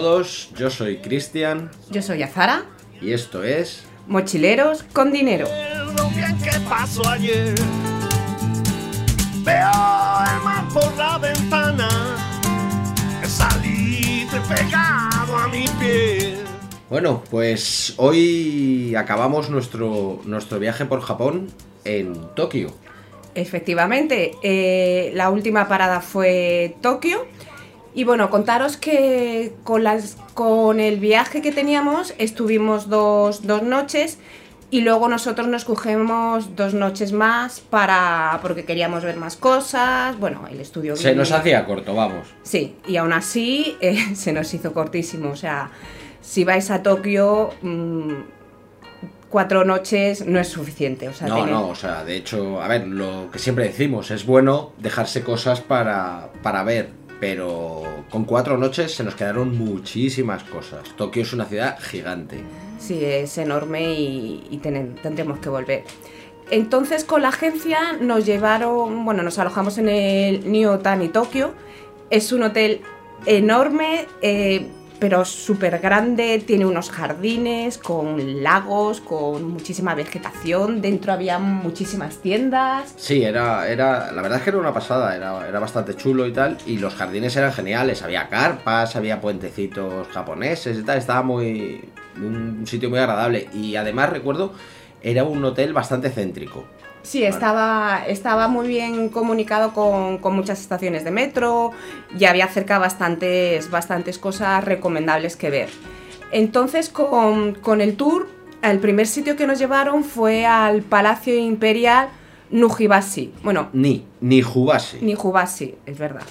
todos, yo soy Cristian Yo soy Azara, y esto es... mochileros con dinero. Lo bien que pasó ayer. Veo el mar por la ventana. Salí pegado a mi piel. Bueno, pues hoy acabamos nuestro, nuestro viaje por Japón en Tokio. Efectivamente, eh, la última parada fue Tokio. Y bueno, contaros que con, las, con el viaje que teníamos estuvimos dos, dos noches y luego nosotros nos cogemos dos noches más para porque queríamos ver más cosas. Bueno, el estudio. Se nos hacía corto, vamos. Sí, y aún así eh, se nos hizo cortísimo. O sea, si vais a Tokio, mm, cuatro noches no es suficiente. O sea, No, no, o sea, de hecho, a ver, lo que siempre decimos, es bueno dejarse cosas para, para ver, pero con cuatro noches se nos quedaron muchísimas cosas. Tokio es una ciudad gigante. Sí, es enorme y, tendremos que volver. Entonces con la agencia nos llevaron, bueno, nos alojamos en el New Otani Tokio. Es un hotel enorme, eh, pero súper grande, tiene unos jardines con lagos, con muchísima vegetación, dentro había muchísimas tiendas. Sí, era, era, la verdad es que era una pasada, era, era bastante chulo y tal, y los jardines eran geniales, había carpas, había puentecitos japoneses y tal, estaba muy, un sitio muy agradable, y además recuerdo, era un hotel bastante céntrico. Sí, estaba, estaba muy bien comunicado con, con muchas estaciones de metro y había cerca bastantes, bastantes cosas recomendables que ver. Entonces, con, con el tour, el primer sitio que nos llevaron fue al Palacio Imperial Nujibashi. Bueno, Ni, ni Jubase. Nijibashi, es verdad.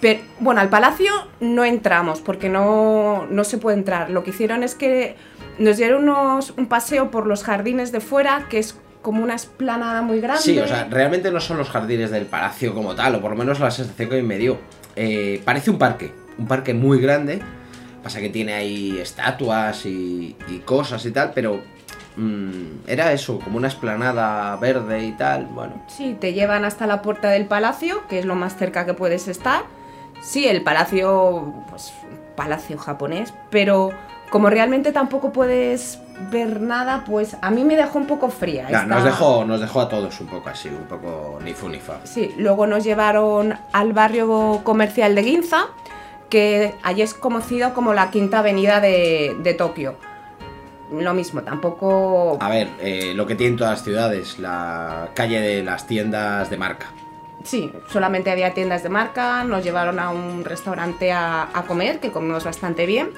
Pero, bueno, al palacio no entramos porque no, no se puede entrar. Lo que hicieron es que nos dieron unos- un paseo por los jardines de fuera, que es como una esplanada muy grande. Sí, o sea, realmente no son los jardines del palacio como tal, o por lo menos la sensación que me dio. Eh, parece un parque, un parque muy grande. Pasa que tiene ahí estatuas y, y cosas y tal, pero mm, era eso, como una esplanada verde y tal. Bueno, Sí, te llevan hasta la puerta del palacio, que es lo más cerca que puedes estar. Sí, el palacio, pues, palacio japonés, pero como realmente tampoco puedes ver nada, pues a mí me dejó un poco fría. esta- nos, dejó, nos dejó a todos un poco así, un poco ni fu ni fa. Sí, luego nos llevaron al barrio comercial de Ginza, que allí es conocido como la quinta avenida de, de Tokio. Lo mismo, tampoco... A ver, eh, lo que tienen todas las ciudades, la calle de las tiendas de marca. Sí, solamente había tiendas de marca, nos llevaron a un restaurante a, a comer, que comimos bastante bien,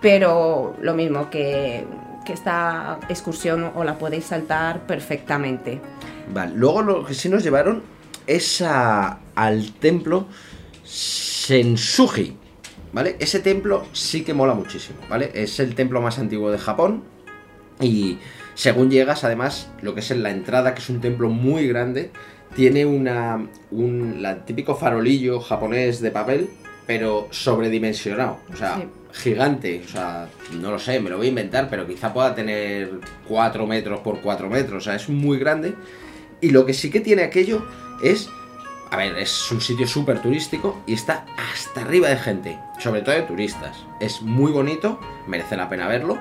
pero lo mismo que, que esta excursión o la podéis saltar perfectamente. Vale, luego lo que sí nos llevaron es a- al templo Sensuji, ¿vale? Ese templo sí que mola muchísimo, ¿vale? Es el templo más antiguo de Japón y según llegas, además, lo que es en la entrada, que es un templo muy grande, tiene una, un la típico farolillo japonés de papel, pero sobredimensionado, o sea, Sí. Gigante, o sea, no lo sé, me lo voy a inventar, pero quizá pueda tener 4 metros por 4 metros, o sea, es muy grande. Y lo que sí que tiene aquello es, a ver, es un sitio súper turístico y está hasta arriba de gente, sobre todo de turistas. Es muy bonito, merece la pena verlo.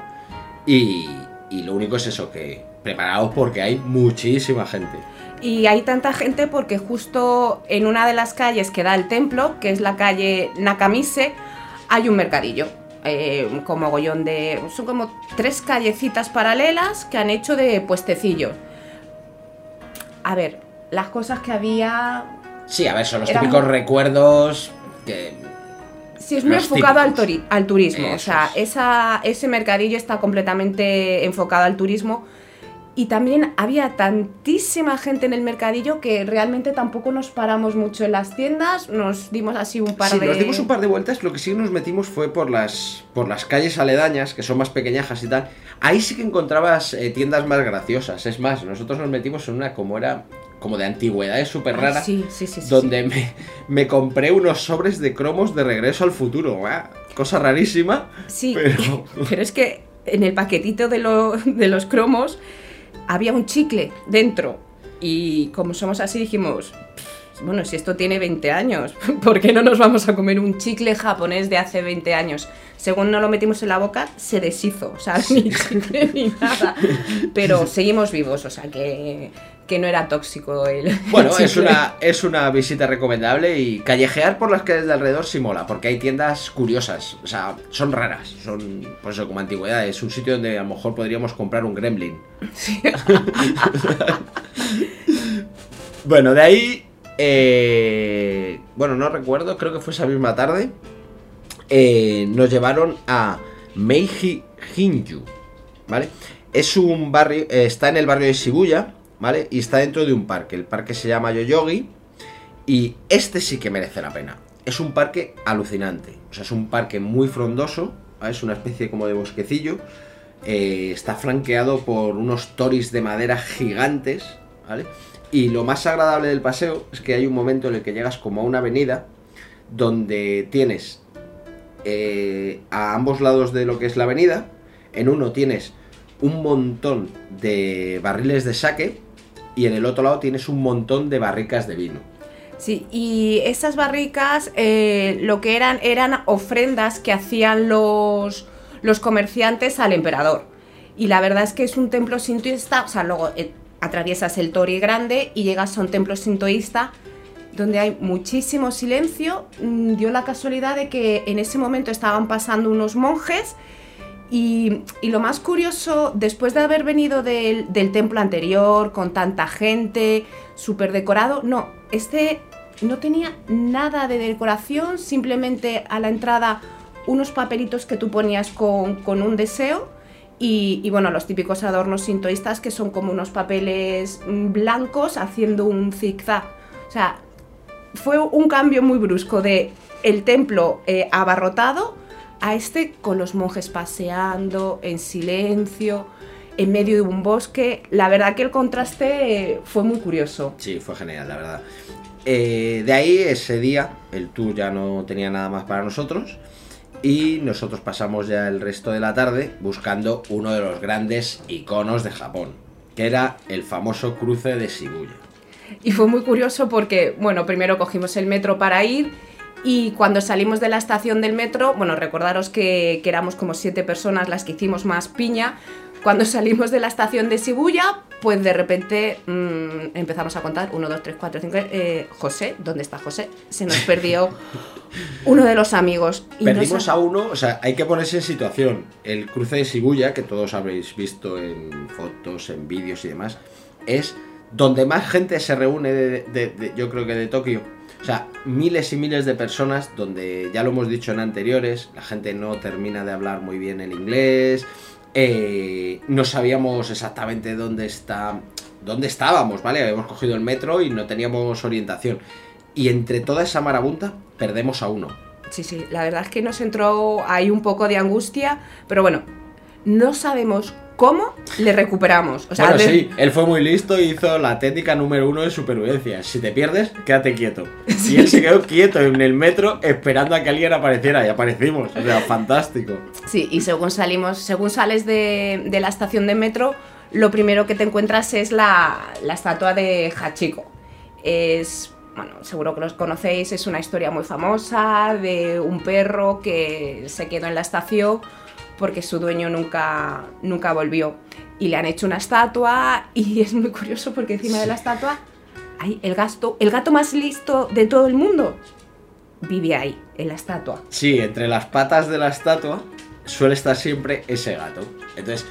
Y, y lo único es eso, que preparaos porque hay muchísima gente. Y hay tanta gente porque justo en una de las calles que da el templo, que es la calle Nakamise, hay un mercadillo. eh, con mogollón de. Son como tres callecitas paralelas que han hecho de puestecillos. A ver, las cosas que había. Sí, a ver, son los típicos recuerdos que... Sí, es muy Los enfocado al, turi- al turismo. o sea, esa, ese mercadillo está completamente enfocado al turismo. Y también había tantísima gente en el mercadillo que realmente tampoco nos paramos mucho en las tiendas. Nos dimos así un par sí, de. nos dimos un par de vueltas, lo que sí nos metimos fue por las, por las calles aledañas, que son más pequeñajas y tal. Ahí sí que encontrabas eh, tiendas más graciosas. Es más, nosotros nos metimos en una como era, como de antigüedades súper rara. sí, sí, sí, sí, donde me, me compré unos sobres de cromos de regreso al futuro. ¡guau! Cosa rarísima. Sí, pero- pero es que en el paquetito de, lo- de los cromos había un chicle dentro. Y como somos así, dijimos, "Pff, bueno, si esto tiene 20 años, ¿por qué no nos vamos a comer un chicle japonés de hace 20 años? Según no lo metimos en la boca, se deshizo, o sea, ni chicle ni nada. Pero seguimos vivos, o sea, que, que no era tóxico el. Bueno, el es una, es una visita recomendable y callejear por las calles de alrededor sí mola, porque hay tiendas curiosas, o sea, son raras, son, pues eso, como antigüedad, es un sitio donde a lo mejor podríamos comprar un gremlin. bueno, de ahí, eh, bueno, no recuerdo, creo que fue esa misma tarde, eh, nos llevaron a Meiji Hinju, ¿vale? Es un barrio, eh, está en el barrio de Shibuya, ¿vale? Y está dentro de un parque, el parque se llama Yoyogi, y este sí que merece la pena. Es un parque alucinante, o sea, es un parque muy frondoso, es una especie como de bosquecillo, eh, está flanqueado por unos toris de madera gigantes, ¿vale? Y lo más agradable del paseo es que hay un momento en el que llegas como a una avenida donde tienes eh, a ambos lados de lo que es la avenida, en uno tienes un montón de barriles de saque y en el otro lado tienes un montón de barricas de vino. Sí, y esas barricas eh, lo que eran eran ofrendas que hacían los, los comerciantes al emperador. Y la verdad es que es un templo sintoísta, o sea, luego eh, atraviesas el Tori grande y llegas a un templo sintoísta donde hay muchísimo silencio. Mm, Dio la casualidad de que en ese momento estaban pasando unos monjes y, y lo más curioso, después de haber venido del, del templo anterior, con tanta gente, súper decorado, no, este no tenía nada de decoración, simplemente a la entrada unos papelitos que tú ponías con, con un deseo y, y, bueno, los típicos adornos sintoístas que son como unos papeles mm, blancos haciendo un zigzag. O sea, fue un cambio muy brusco de el templo eh, abarrotado a este con los monjes paseando en silencio, en medio de un bosque. La verdad que el contraste eh, fue muy curioso. Sí, fue genial, la verdad. Eh, de ahí, ese día, el tour ya no tenía nada más para nosotros. Y nosotros pasamos ya el resto de la tarde buscando uno de los grandes iconos de Japón, que era el famoso cruce de Shibuya. Y fue muy curioso porque, bueno, primero cogimos el metro para ir y cuando salimos de la estación del metro, bueno, recordaros que, que éramos como siete personas las que hicimos más piña. Cuando salimos de la estación de Shibuya, pues de repente mmm, empezamos a contar, 1, 2, 3, 4, 5, eh, José, ¿dónde está José? Se nos perdió uno de los amigos. Y Perdimos a uno, o sea, hay que ponerse en situación. El cruce de Shibuya, que todos habréis visto en fotos, en vídeos y demás, es donde más gente se reúne, de, yo creo que de Tokio. O sea, miles y miles de personas donde, ya lo hemos dicho en anteriores, la gente no termina de hablar muy bien el inglés, eh, no sabíamos exactamente dónde está, dónde estábamos, ¿vale? Habíamos cogido el metro y no teníamos orientación. Y entre toda esa marabunta, perdemos a uno. Sí, sí, la verdad es que nos entró ahí un poco de angustia, pero bueno, no sabemos cómo le recuperamos. O sea, bueno, de... sí, él fue muy listo y hizo la técnica número uno de supervivencia. Si te pierdes, quédate quieto. Sí. Y él se quedó quieto en el metro esperando a que alguien apareciera y aparecimos. O sea, fantástico. Sí, y según salimos, según sales de, de la estación de metro, lo primero que te encuentras es la, la estatua de Hachiko. Es bueno, seguro que los conocéis, es una historia muy famosa de un perro que se quedó en la estación porque su dueño nunca, nunca volvió. Y le han hecho una estatua y es muy curioso porque encima sí. de la estatua hay el, gasto, el gato más listo de todo el mundo. Vive ahí, en la estatua. Sí, entre las patas de la estatua suele estar siempre ese gato. Entonces,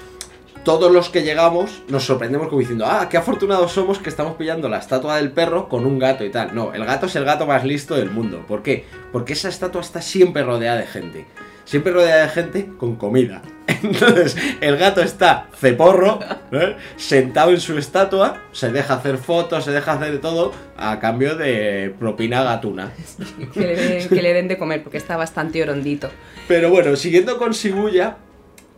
todos los que llegamos nos sorprendemos como diciendo, ah, qué afortunados somos que estamos pillando la estatua del perro con un gato y tal. No, el gato es el gato más listo del mundo. ¿Por qué? Porque esa estatua está siempre rodeada de gente siempre rodeada de gente con comida. Entonces, el gato está ceporro, ¿eh? sentado en su estatua, se deja hacer fotos, se deja hacer de todo, a cambio de propina gatuna. que, le den, que, le den, de comer, porque está bastante orondito. Pero bueno, siguiendo con Shibuya,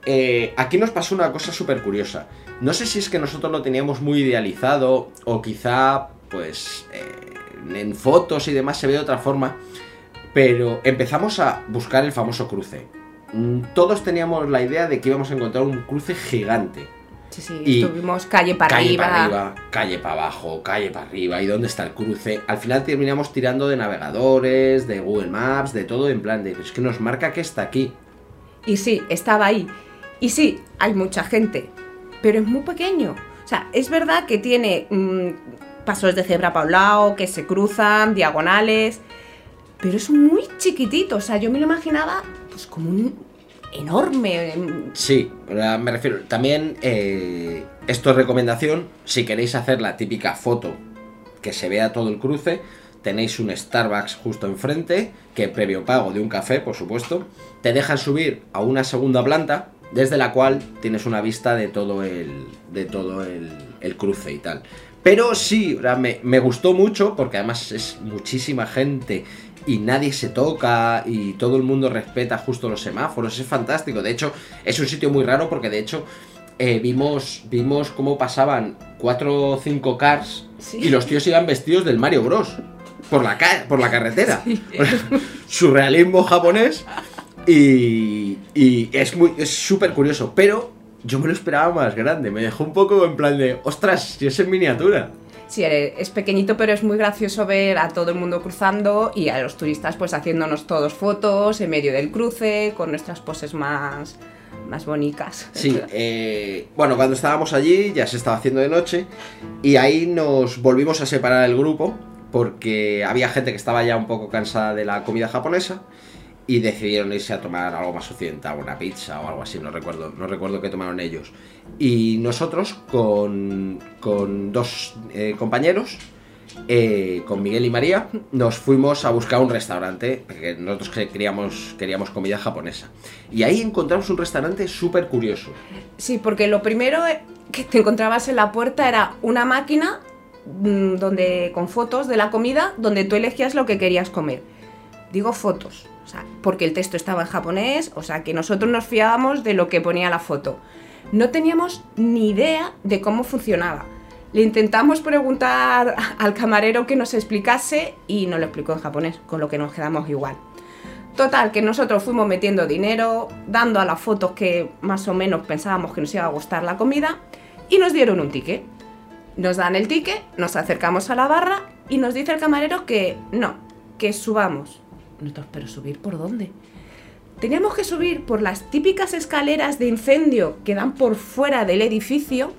eh, aquí nos pasó una cosa súper curiosa. No sé si es que nosotros lo teníamos muy idealizado, o quizá, pues, eh, en fotos y demás se ve de otra forma. Pero empezamos a buscar el famoso cruce. Mm, Todos teníamos la idea de que íbamos a encontrar un cruce gigante. Sí, sí, y estuvimos calle para calle arriba. Para arriba, calle para abajo, calle para arriba. ¿Y dónde está el cruce? Al final terminamos tirando de navegadores, de Google Maps, de todo, en plan de. Es que nos marca que está aquí. Y sí, estaba ahí. Y sí, hay mucha gente, pero es muy pequeño. O sea, es verdad que tiene mm, pasos de cebra para un lado, que se cruzan, diagonales, pero es muy chiquitito. O sea, yo me lo imaginaba pues como un enorme. mm, Sí, me refiero. También eh, esto es recomendación. Si queréis hacer la típica foto que se vea todo el cruce, tenéis un Starbucks justo enfrente, que previo pago de un café, por supuesto, te dejan subir a una segunda planta, desde la cual tienes una vista de todo el, de todo el, el cruce y tal. Pero sí, me, me gustó mucho porque además es muchísima gente y nadie se toca y todo el mundo respeta justo los semáforos. Es fantástico. De hecho, es un sitio muy raro porque de hecho eh, vimos, vimos cómo pasaban cuatro o cinco cars Sí. y los tíos iban vestidos del Mario Bros. Por la, ca- por la carretera. Surrealismo japonés. Y, y es muy es súper curioso. Pero yo me lo esperaba más grande. Me dejó un poco en plan de, ostras, si es en miniatura. Sí, eh, es pequeñito, pero es muy gracioso ver a todo el mundo cruzando y a los turistas pues haciéndonos todos fotos en medio del cruce, con nuestras poses más, más bonitas. Sí, eh, bueno, cuando estábamos allí ya se estaba haciendo de noche y ahí nos volvimos a separar el grupo porque había gente que estaba ya un poco cansada de la comida japonesa y decidieron irse a tomar algo más occidental, una pizza o algo así, no recuerdo, no recuerdo qué tomaron ellos. Y nosotros con, con dos eh, compañeros, eh, con Miguel y María, nos fuimos a buscar un restaurante, porque nosotros que- queríamos, queríamos comida japonesa. Y ahí encontramos un restaurante súper curioso. Sí, porque lo primero eh, que te encontrabas en la puerta era una máquina mm, donde con fotos de la comida donde tú elegías lo que querías comer. Digo fotos, porque el texto estaba en japonés, o sea, que nosotros nos fiábamos de lo que ponía la foto. No teníamos ni idea de cómo funcionaba. Le intentamos preguntar al camarero que nos explicase y nos lo explicó en japonés, con lo que nos quedamos igual. Total, que nosotros fuimos metiendo dinero, dando a las fotos que más o menos pensábamos que nos iba a gustar la comida, y nos dieron un ticket. Nos dan el ticket, nos acercamos a la barra y nos dice el camarero que no, que subamos. Nosotros, pero subir por dónde? Teníamos que subir por las típicas escaleras de incendio que dan por fuera del edificio,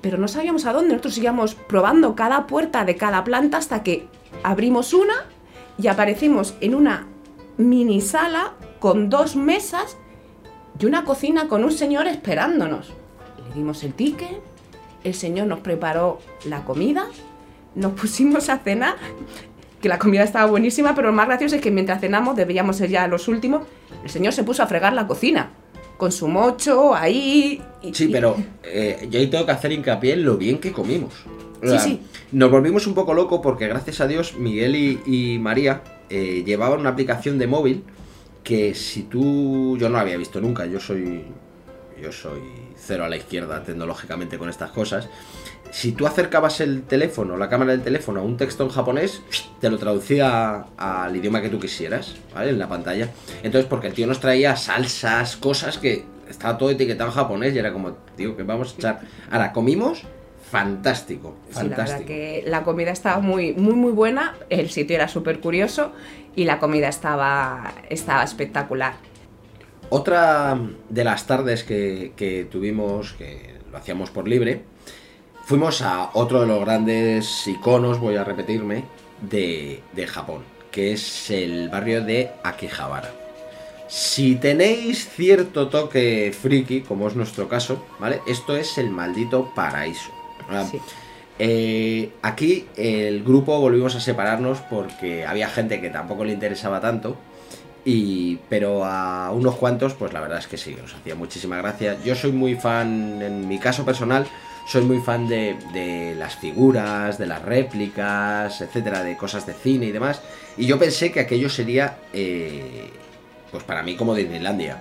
pero no sabíamos a dónde. Nosotros íbamos probando cada puerta de cada planta hasta que abrimos una y aparecimos en una mini sala con dos mesas y una cocina con un señor esperándonos. Le dimos el ticket, el señor nos preparó la comida, nos pusimos a cenar, que la comida estaba buenísima, pero lo más gracioso es que mientras cenamos, debíamos ser ya los últimos, el señor se puso a fregar la cocina, con su mocho ahí. y- Sí, pero eh, yo ahí tengo que hacer hincapié en lo bien que comimos. O Sí, sí. Nos volvimos un poco locos porque gracias a Dios Miguel y, y María eh, llevaban una aplicación de móvil que si tú... Yo no la había visto nunca, yo soy... Yo soy cero a la izquierda tecnológicamente con estas cosas. Si tú acercabas el teléfono, la cámara del teléfono a un texto en japonés, te lo traducía al idioma que tú quisieras, ¿vale? En la pantalla. Entonces, porque el tío nos traía salsas, cosas que estaba todo etiquetado en japonés y era como, tío, que vamos a echar. Ahora, comimos fantástico, Sí, la verdad fantástico. que la comida estaba muy, muy, muy buena, el sitio era súper curioso y la comida estaba, estaba espectacular. Otra de las tardes que, que tuvimos, que lo hacíamos por libre, fuimos a otro de los grandes iconos, voy a repetirme, de, de Japón, que es el barrio de Akihabara. Si tenéis cierto toque friki, como es nuestro caso, ¿vale? Esto es el maldito paraíso. Ah, Sí. eh, aquí el grupo volvimos a separarnos porque había gente que tampoco le interesaba tanto. Y, pero a unos cuantos, pues la verdad es que sí, nos hacía muchísima gracia. Yo soy muy fan, en mi caso personal, soy muy fan de, de las figuras, de las réplicas, etcétera, de cosas de cine y demás. Y yo pensé que aquello sería, eh, pues para mí como Disneylandia.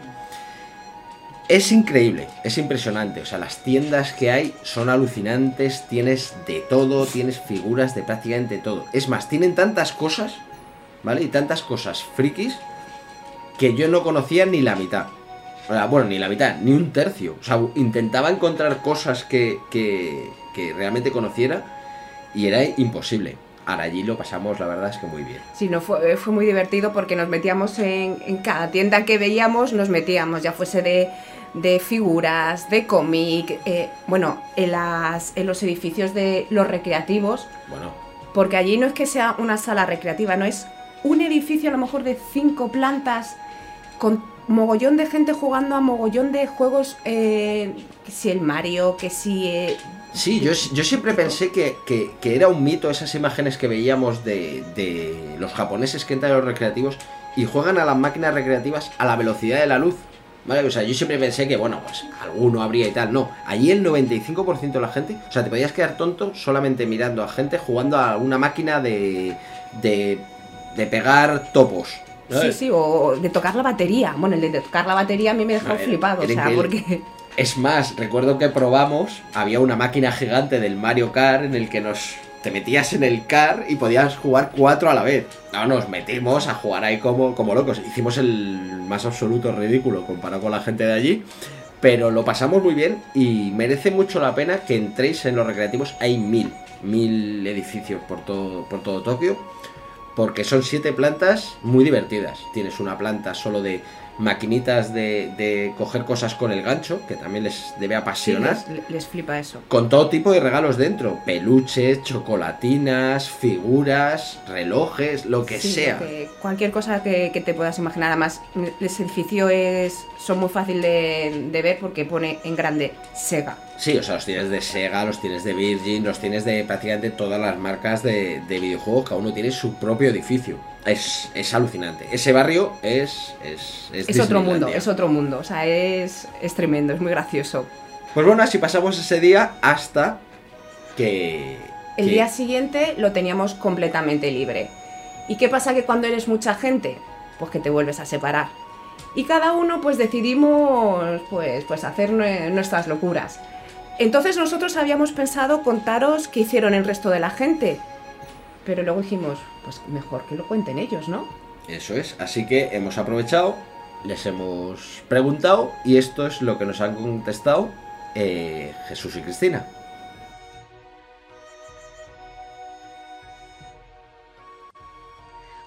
Es increíble, es impresionante. O sea, las tiendas que hay son alucinantes. Tienes de todo, tienes figuras de prácticamente todo. Es más, tienen tantas cosas, ¿vale? Y tantas cosas frikis que yo no conocía ni la mitad. O sea, bueno, ni la mitad, ni un tercio. O sea, intentaba encontrar cosas que, que, que realmente conociera y era imposible. ahora allí lo pasamos, la verdad es que muy bien. Sí, no, fue, fue muy divertido porque nos metíamos en, en cada tienda que veíamos, nos metíamos, ya fuese de, de figuras, de cómic, eh, bueno, en, las, en los edificios de los recreativos, Bueno, porque allí no es que sea una sala recreativa, no es un edificio a lo mejor de cinco plantas con mogollón de gente jugando a mogollón de juegos, eh, que si el Mario, que si... eh, Sí, yo, yo siempre pensé que, que- que era un mito esas imágenes que veíamos de, de los japoneses que entran a los recreativos y juegan a las máquinas recreativas a la velocidad de la luz. ¿Vale? O sea, yo siempre pensé que, bueno, pues alguno habría y tal. No, allí el 95% de la gente, o sea, te podías quedar tonto solamente mirando a gente jugando a una máquina de, de, de pegar topos. Sí, sí, o de tocar la batería. Bueno, el de tocar la batería a mí me dejó No, flipado, o sea, porque... Es más, recuerdo que probamos, había una máquina gigante del Mario Kart en el que nos te metías en el car y podías jugar cuatro a la vez. No, nos metimos a jugar ahí como, como locos. Hicimos el más absoluto ridículo comparado con la gente de allí. Pero lo pasamos muy bien y merece mucho la pena que entréis en los recreativos. Hay mil, mil edificios por todo, por todo Tokio. Porque son siete plantas muy divertidas. Tienes una planta solo de maquinitas de, de coger cosas con el gancho, que también les debe Sí, apasionar. les, les flipa eso. Con todo tipo de regalos dentro. Peluches, chocolatinas, figuras, relojes, lo que Sí, sea. que- cualquier cosa que, que te puedas imaginar. Además, el edificio es, son muy fácil de, de ver porque pone en grande Sega. Sí, o sea, los tienes de Sega, los tienes de Virgin, los tienes de prácticamente todas las marcas de, de videojuegos. Cada uno tiene su propio edificio. Es, es alucinante. Ese barrio es. Es, es Es otro mundo, es otro mundo. O sea, es, es tremendo, es muy gracioso. Pues bueno, así pasamos ese día hasta que. El que- día siguiente lo teníamos completamente libre. ¿Y qué pasa que cuando eres mucha gente? Pues que te vuelves a separar. Y cada uno pues decidimos pues, pues hacer nue- nuestras locuras. Entonces nosotros habíamos pensado contaros qué hicieron el resto de la gente. Pero luego dijimos, pues mejor que lo cuenten ellos, ¿no? Eso es, así que hemos aprovechado, les hemos preguntado y esto es lo que nos han contestado eh, Jesús y Cristina.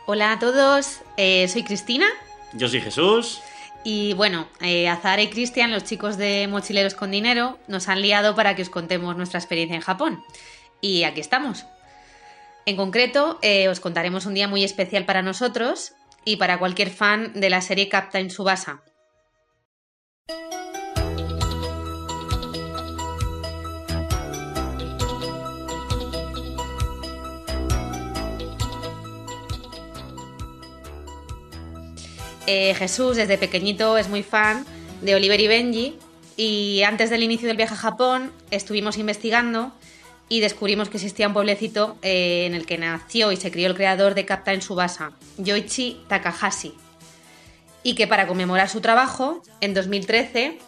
Hola a todos, eh, soy Cristina Yo soy Jesús. y bueno, eh, Azara y Cristian, los chicos de Mochileros con Dinero, nos han liado para que os contemos nuestra experiencia en Japón. Y aquí estamos. En concreto, eh, os contaremos un día muy especial para nosotros y para cualquier fan de la serie Captain Subasa. Eh, Jesús desde pequeñito es muy fan de Oliver y Benji y antes del inicio del viaje a Japón estuvimos investigando y descubrimos que existía un pueblecito eh, en el que nació y se crió el creador de Captain Subasa, Yoichi Takahashi, y que para conmemorar su trabajo, en 2013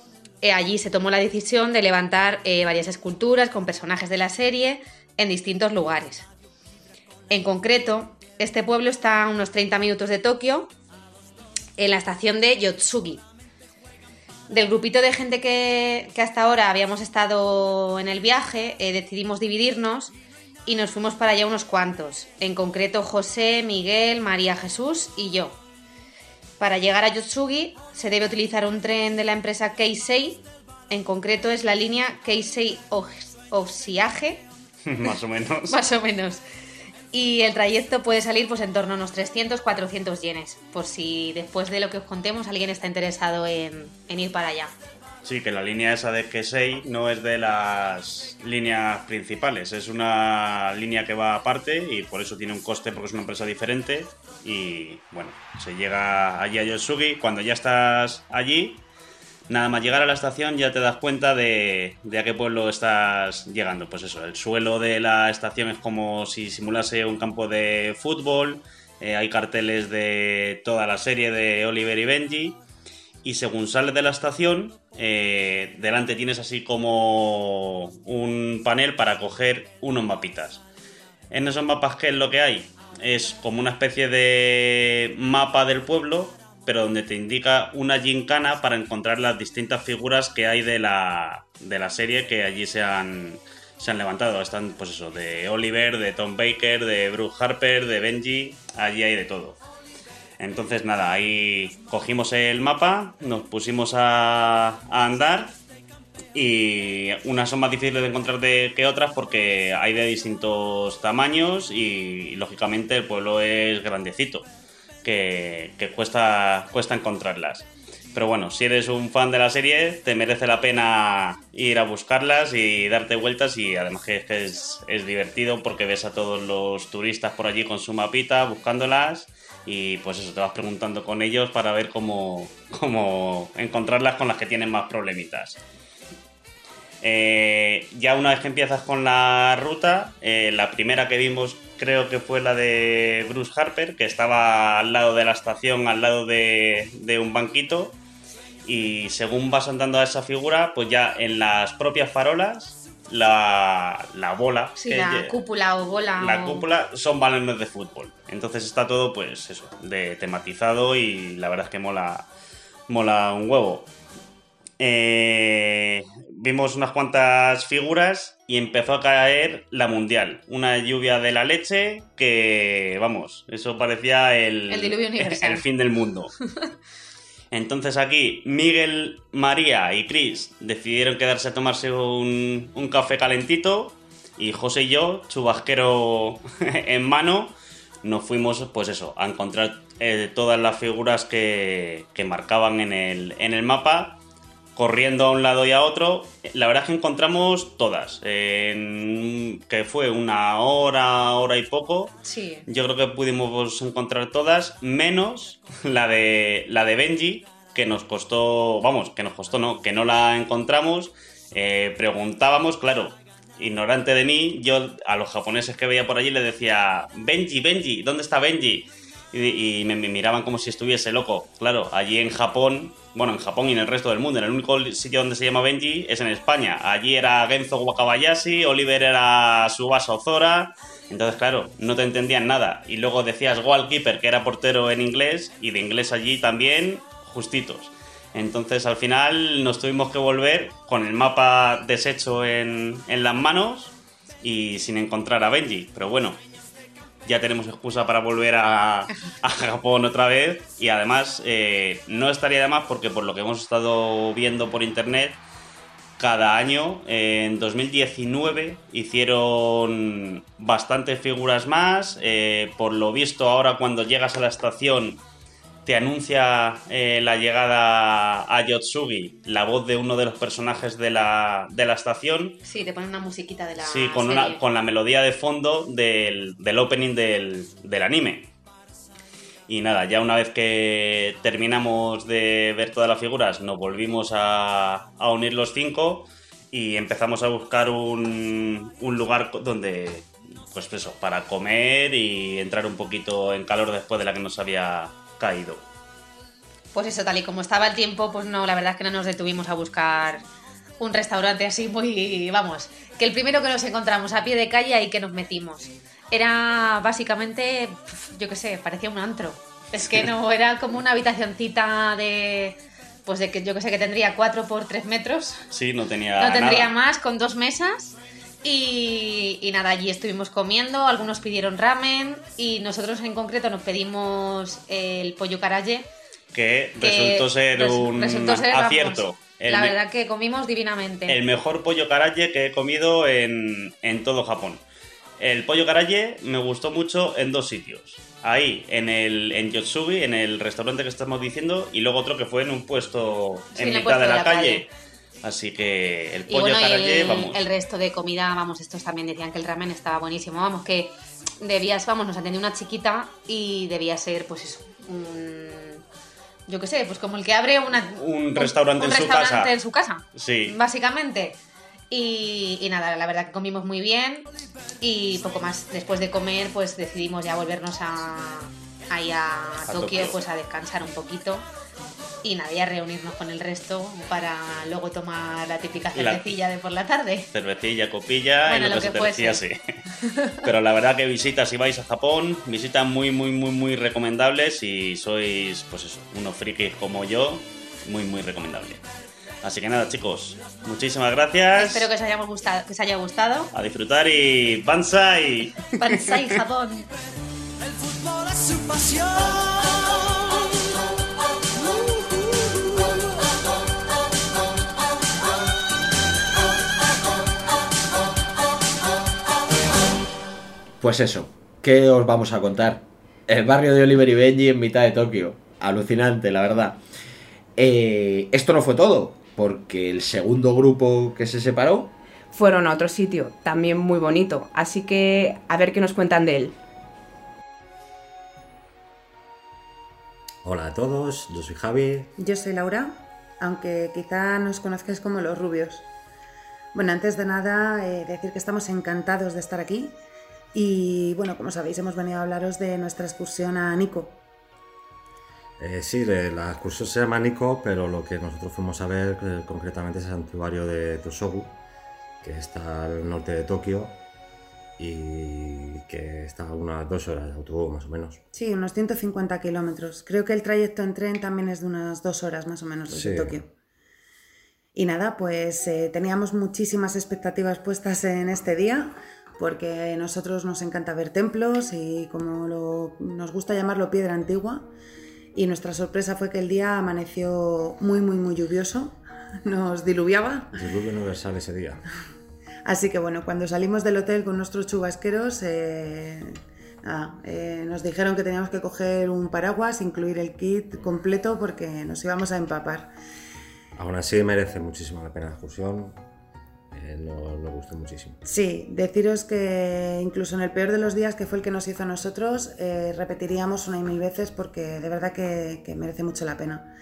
eh, allí se tomó la decisión de levantar eh, varias esculturas con personajes de la serie en distintos lugares. En concreto, este pueblo está a unos 30 minutos de Tokio en la estación de Yotsugi. Del grupito de gente que, que hasta ahora habíamos estado en el viaje, eh, decidimos dividirnos y nos fuimos para allá unos cuantos. En concreto José, Miguel, María Jesús y yo. Para llegar a Yotsugi se debe utilizar un tren de la empresa Keisei, en concreto es la línea Keisei Osiage, Más o menos. más o menos. Y el trayecto puede salir pues en torno a unos 300, 400 yenes, por si después de lo que os contemos alguien está interesado en, en ir para allá. Sí, que la línea esa de Kesei no es de las líneas principales, es una línea que va aparte y por eso tiene un coste porque es una empresa diferente. Y bueno, se llega allí a Yosugi. Cuando ya estás allí, nada más llegar a la estación ya te das cuenta de, de a qué pueblo estás llegando. Pues eso, el suelo de la estación es como si simulase un campo de fútbol. eh, hay carteles de toda la serie de Oliver y Benji. Y según sales de la estación, eh, delante tienes así como un panel para coger unos mapitas. En esos mapas, ¿qué es lo que hay? Es como una especie de mapa del pueblo, pero donde te indica una gincana para encontrar las distintas figuras que hay de la, de la serie que allí se han, se han levantado. Están, pues eso, de Oliver, de Tom Baker, de Bruce Harper, de Benji, allí hay de todo. Entonces, nada, ahí cogimos el mapa, nos pusimos a, andar y unas son más difíciles de encontrar que otras porque hay de distintos tamaños y, lógicamente el pueblo es grandecito, que, cuesta, cuesta encontrarlas. Pero bueno, si eres un fan de la serie, te merece la pena ir a buscarlas y darte vueltas y además que es, es divertido porque ves a todos los turistas por allí con su mapita buscándolas y pues eso, te vas preguntando con ellos para ver cómo, cómo encontrarlas con las que tienen más problemitas. Eh, ya una vez que empiezas con la ruta, eh, la primera que vimos creo que fue la de Bruce Harper, que estaba al lado de la estación, al lado de, de un banquito. Y según vas andando a esa figura, pues ya en las propias farolas, la, la bola. Sí, que la cúpula o bola. la o- cúpula son balones de fútbol. Entonces está todo, pues eso, de tematizado y la verdad es que mola, mola un huevo. Eh, vimos unas cuantas figuras y empezó a caer la mundial. Una lluvia de la leche que, vamos, eso parecía el, El diluvio universal. el fin del mundo. Entonces aquí Miguel, María y Chris decidieron quedarse a tomarse un, un café calentito y José y yo, chubasquero en mano, nos fuimos pues eso, a encontrar eh, todas las figuras que, que marcaban en el, en el mapa, corriendo a un lado y a otro. La verdad es que encontramos todas, en- que fue una hora, hora y poco. Sí. Yo creo que pudimos encontrar todas, menos la de la de Benji, que nos costó, vamos, que nos costó no, que no la encontramos. Eh, preguntábamos, claro, ignorante de mí, yo a los japoneses que veía por allí les decía, Benji, Benji, ¿dónde está Benji? Y, me, miraban como si estuviese loco. Claro, allí en Japón, bueno, en Japón y en el resto del mundo, en el único sitio donde se llama Benji es en España. Allí era Genzo Wakabayashi, Oliver era Subasa Ozora. Entonces, claro, no te entendían nada. Y luego decías goalkeeper, que era portero en inglés, y de inglés allí también, justitos. Entonces, al final nos tuvimos que volver con el mapa deshecho en, en las manos y sin encontrar a Benji. Pero bueno, ya tenemos excusa para volver a, Japón otra vez. Y además, eh, no estaría de más porque por lo que hemos estado viendo por internet, cada año, en 2019, hicieron bastantes figuras más. Eh, por lo visto, ahora cuando llegas a la estación, te anuncia eh, la llegada a Yotsugi, la voz de uno de los personajes de la, de la estación. Sí, te ponen una musiquita de la. Sí, con, serie. una, con la melodía de fondo del, del opening del, del anime. Y nada, ya una vez que terminamos de ver todas las figuras, nos volvimos a, a unir los cinco y empezamos a buscar un, un lugar donde, pues eso, para comer y entrar un poquito en calor después de la que nos había caído. Pues eso, tal y como estaba el tiempo, pues no, la verdad es que no nos detuvimos a buscar un restaurante así muy, vamos, que el primero que nos encontramos a pie de calle ahí que nos metimos. Era básicamente, yo qué sé, parecía un antro. Es que no, era como una habitacioncita de, pues de que yo que sé, que tendría 4 por 3 metros. Sí, no tenía No tendría nada. más, con dos mesas. Y, y nada, allí estuvimos comiendo, algunos pidieron ramen y nosotros en concreto nos pedimos el pollo caraye. Que que resultó ser un resultó ser, vamos, acierto. La verdad que comimos divinamente. el mejor pollo karaye que he comido en, en todo Japón. El pollo karaye me gustó mucho en dos sitios. Ahí, en el en Yotsugi, en el restaurante que estamos diciendo, y luego otro que fue en un puesto Sí, en mitad puesto de de la, la calle. Así que el pollo bueno, y karaye, el, vamos. el resto de comida, vamos, estos también decían que el ramen estaba buenísimo. Vamos, que debías, vamos, nos atendió una chiquita y debía ser, pues eso, un- yo qué sé, pues como el que abre una, Un restaurante un en su restaurante casa. en su casa. Sí. Básicamente. Y, y nada, la verdad que comimos muy bien y poco más. Después de comer, pues decidimos ya volvernos a, ahí a, A Tokio, Tokio. pues a descansar un poquito. Y nada, ya reunirnos con el resto para luego tomar la típica La- cervecilla de por la tarde. Cervecilla, copilla Bueno, y lo, lo que, que se te decía, sí. Pero la verdad que visitas si vais a Japón, visitas muy, muy, muy, muy recomendables y sois, pues eso, unos frikis como yo, muy, muy recomendable. Así que nada, chicos, muchísimas gracias. Espero que os, hayamos gustado, que os haya gustado. A disfrutar y Banzai. Banzai Japón. El fútbol es su pasión. Pues eso, ¿qué os vamos a contar? El barrio de Oliver y Benji en mitad de Tokio. Alucinante, la verdad. Eh, esto no fue todo, porque el segundo grupo que se separó Fueron a otro sitio, también muy bonito. Así que a ver qué nos cuentan de él. Hola a todos, yo soy Javi. Yo soy Laura, aunque quizá nos conozcáis como los rubios. Bueno, antes de nada, eh, decir que estamos encantados de estar aquí. Y bueno, como sabéis, hemos venido a hablaros de nuestra excursión a Nico. Eh, sí, la excursión se llama Nico, pero lo que nosotros fuimos a ver eh, concretamente es el santuario de Tosogu, que está al norte de Tokio y que está a unas dos horas de autobús más o menos. Sí, unos 150 kilómetros. Creo que el trayecto en tren también es de unas dos horas más o menos desde Sí. Tokio. Y nada, pues eh, teníamos muchísimas expectativas puestas en este día, porque a nosotros nos encanta ver templos y como lo- nos gusta llamarlo piedra antigua. Y nuestra sorpresa fue que el día amaneció muy, muy, muy lluvioso. Nos diluviaba. Diluvio universal ese día. Así que bueno, cuando salimos del hotel con nuestros chubasqueros, eh, nada, eh, nos dijeron que teníamos que coger un paraguas, incluir el kit completo porque nos íbamos a empapar. Aún así merece muchísimo la pena la excursión. Eh, nos, nos gustó muchísimo. Sí, deciros que incluso en el peor de los días, que fue el que nos hizo a nosotros, eh, repetiríamos una y mil veces porque de verdad que, merece mucho la pena.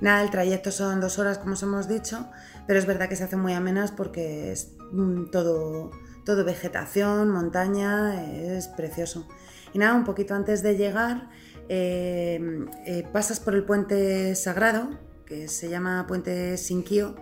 Nada, el trayecto son dos horas, como os hemos dicho, pero es verdad que se hacen muy amenas porque es mm, todo, todo vegetación, montaña, es precioso. Y nada, un poquito antes de llegar, eh, eh, pasas por el puente sagrado, que se llama Puente Sinkio,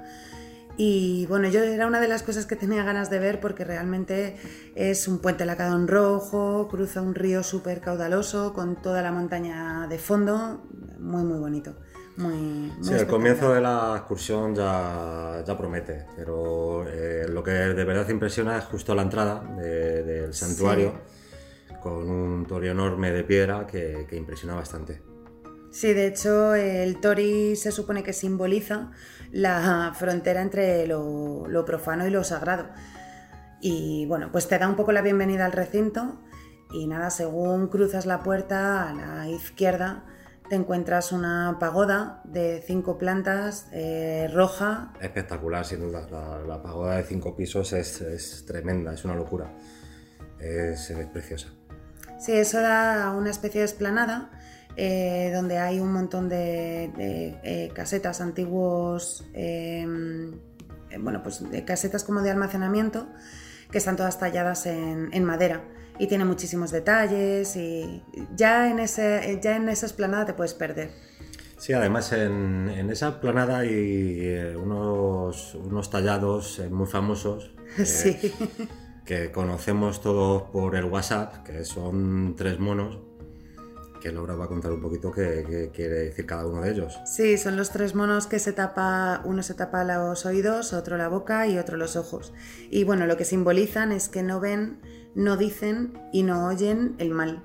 y bueno, yo era una de las cosas que tenía ganas de ver porque realmente es un puente lacado en rojo, cruza un río súper caudaloso con toda la montaña de fondo, muy muy bonito. Muy, muy Sí, el comienzo de la excursión ya, ya promete, pero eh, lo que de verdad impresiona es justo la entrada de- del santuario, con un torio enorme de piedra que, que impresiona bastante. Sí, de hecho el tori se supone que simboliza la frontera entre lo, lo profano y lo sagrado. Y bueno, pues te da un poco la bienvenida al recinto y nada, según cruzas la puerta a la izquierda te encuentras una pagoda de cinco plantas eh, roja. Espectacular, sin duda. La, la pagoda de cinco pisos es, es tremenda, es una locura. Es, es preciosa. Sí, eso da una especie de esplanada eh, donde hay un montón de, de, eh, casetas antiguos, eh, eh, bueno, pues de casetas como de almacenamiento que están todas talladas en, en madera y tiene muchísimos detalles y ya en, ese, ya en esa esplanada te puedes perder. Sí, además en, en esa planada hay unos, unos tallados muy famosos Sí. que conocemos todos por el WhatsApp, que son tres monos, que Laura va a contar un poquito qué, qué quiere decir cada uno de ellos. Sí, son los tres monos que se tapa, uno se tapa los oídos, otro la boca y otro los ojos. Y bueno, lo que simbolizan es que no ven, no dicen y no oyen el mal.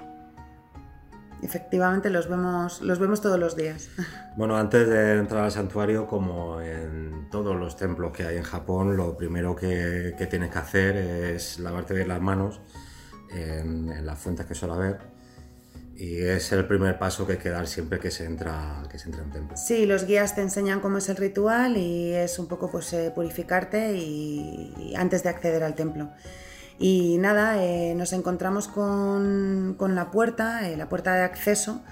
Efectivamente los vemos, los vemos todos los días. Bueno, antes de entrar al santuario, como en todos los templos que hay en Japón, lo primero que, que tienes que hacer es lavarte bien las manos en, en las fuentes que suele haber. Y es el primer paso que hay que dar siempre que se entra, que se entra en templo. Sí, los guías te enseñan cómo es el ritual y es un poco pues eh, purificarte y antes de acceder al templo. Y nada, eh, nos encontramos con, con la puerta, eh, la puerta de acceso.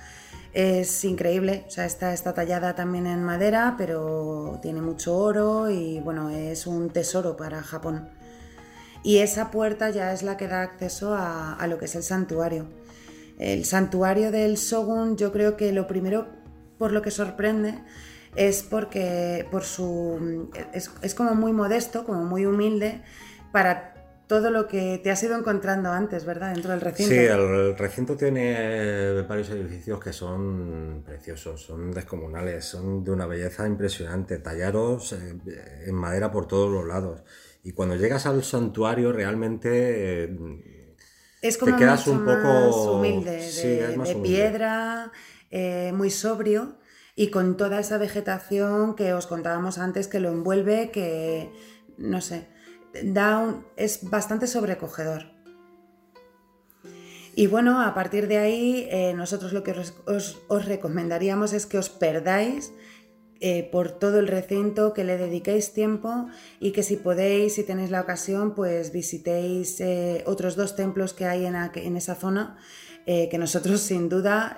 Es increíble, o sea, está, está tallada también en madera, pero tiene mucho oro y bueno, es un tesoro para Japón. Y esa puerta ya es la que da acceso a, a lo que es el santuario. El santuario del Shogun, yo creo que lo primero por lo que sorprende es porque por su es, es como muy modesto, como muy humilde para todo lo que te has ido encontrando antes, ¿verdad? Dentro del recinto. Sí, el recinto tiene varios edificios que son preciosos, son descomunales, son de una belleza impresionante, tallados eh, en madera por todos los lados. Y cuando llegas al santuario realmente eh, es como te quedas mucho un poco más humilde, de, Sí, es más de humilde. piedra, eh, muy sobrio y con toda esa vegetación que os contábamos antes que lo envuelve, que no sé, da un- es bastante sobrecogedor. Y bueno, a partir de ahí, eh, nosotros lo que os, os- os recomendaríamos es que os perdáis eh, por todo el recinto, que le dediquéis tiempo y que si podéis, si tenéis la ocasión, pues visitéis eh, otros dos templos que hay en, en esa zona, eh, que nosotros sin duda,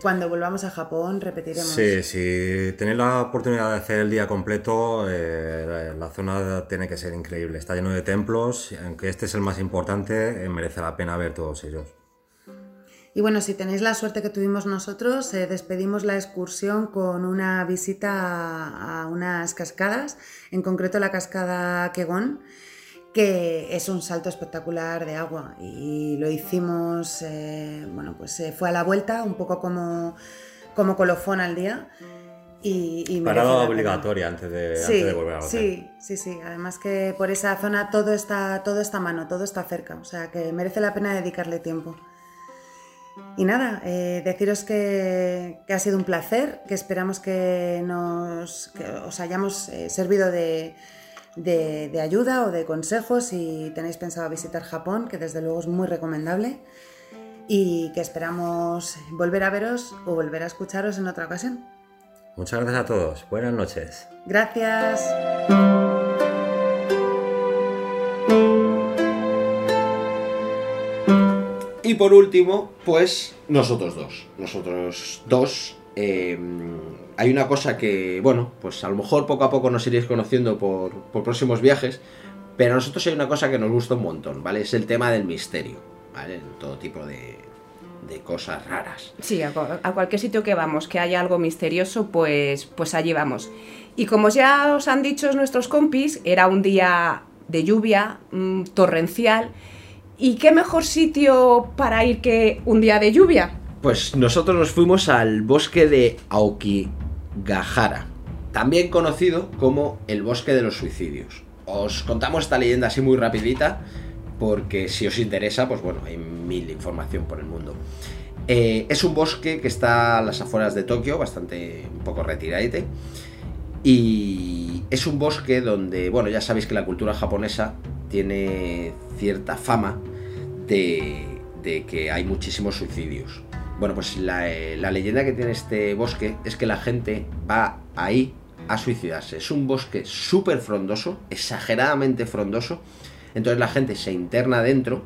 cuando volvamos a Japón, repetiremos. Sí, si tenéis la oportunidad de hacer el día completo, la zona tiene que ser increíble. Está lleno de templos, aunque este es el más importante, merece la pena ver todos ellos. Y bueno, si tenéis la suerte que tuvimos nosotros, eh, despedimos la excursión con una visita a, a unas cascadas, en concreto la cascada Kegon, que es un salto espectacular de agua y lo hicimos, eh, bueno, pues eh, fue a la vuelta, un poco como, como colofón al día. Y, Parada obligatoria antes de, Sí, antes de volver al hotel. sí, sí, sí. Además que por esa zona todo está, todo está a mano, todo está cerca. O sea que merece la pena dedicarle tiempo. Y nada, eh, deciros que, que ha sido un placer, que esperamos que, nos, que os hayamos eh, servido de, de- de ayuda o de consejos si tenéis pensado visitar Japón, que desde luego es muy recomendable. Y que esperamos volver a veros o volver a escucharos en otra ocasión. Muchas gracias a todos. Buenas noches. Gracias. Y por último, pues nosotros dos. Nosotros dos. eh, hay una cosa que, bueno, pues a lo mejor poco a poco nos iréis conociendo por, por próximos viajes. Pero a nosotros hay una cosa que nos gusta un montón, ¿vale? Es el tema del misterio, ¿vale? Todo tipo de, de cosas raras. Sí, a cualquier sitio que vamos, que haya algo misterioso, pues, pues allí vamos. Y como ya os han dicho nuestros compis, era un día de lluvia, mm, torrencial. ¿Y qué mejor sitio para ir que un día de lluvia? Pues nosotros nos fuimos al bosque de Aokigahara, también conocido como el bosque de los suicidios. Os contamos esta leyenda así muy rapidita, porque si os interesa, pues bueno, hay mil información por el mundo. Eh, es un bosque que está a las afueras de Tokio, bastante un poco retiradete. Y es un bosque donde, bueno, ya sabéis que la cultura japonesa tiene cierta fama de, que hay muchísimos suicidios. Bueno, pues la, eh, la leyenda que tiene este bosque es que la gente va ahí a suicidarse. Es un bosque súper frondoso, exageradamente frondoso. Entonces la gente se interna dentro,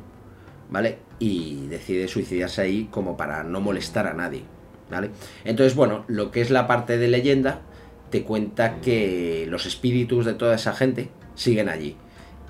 ¿vale? Y decide suicidarse ahí como para no molestar a nadie, ¿vale? Entonces, bueno, lo que es la parte de leyenda te cuenta que los espíritus de toda esa gente siguen allí.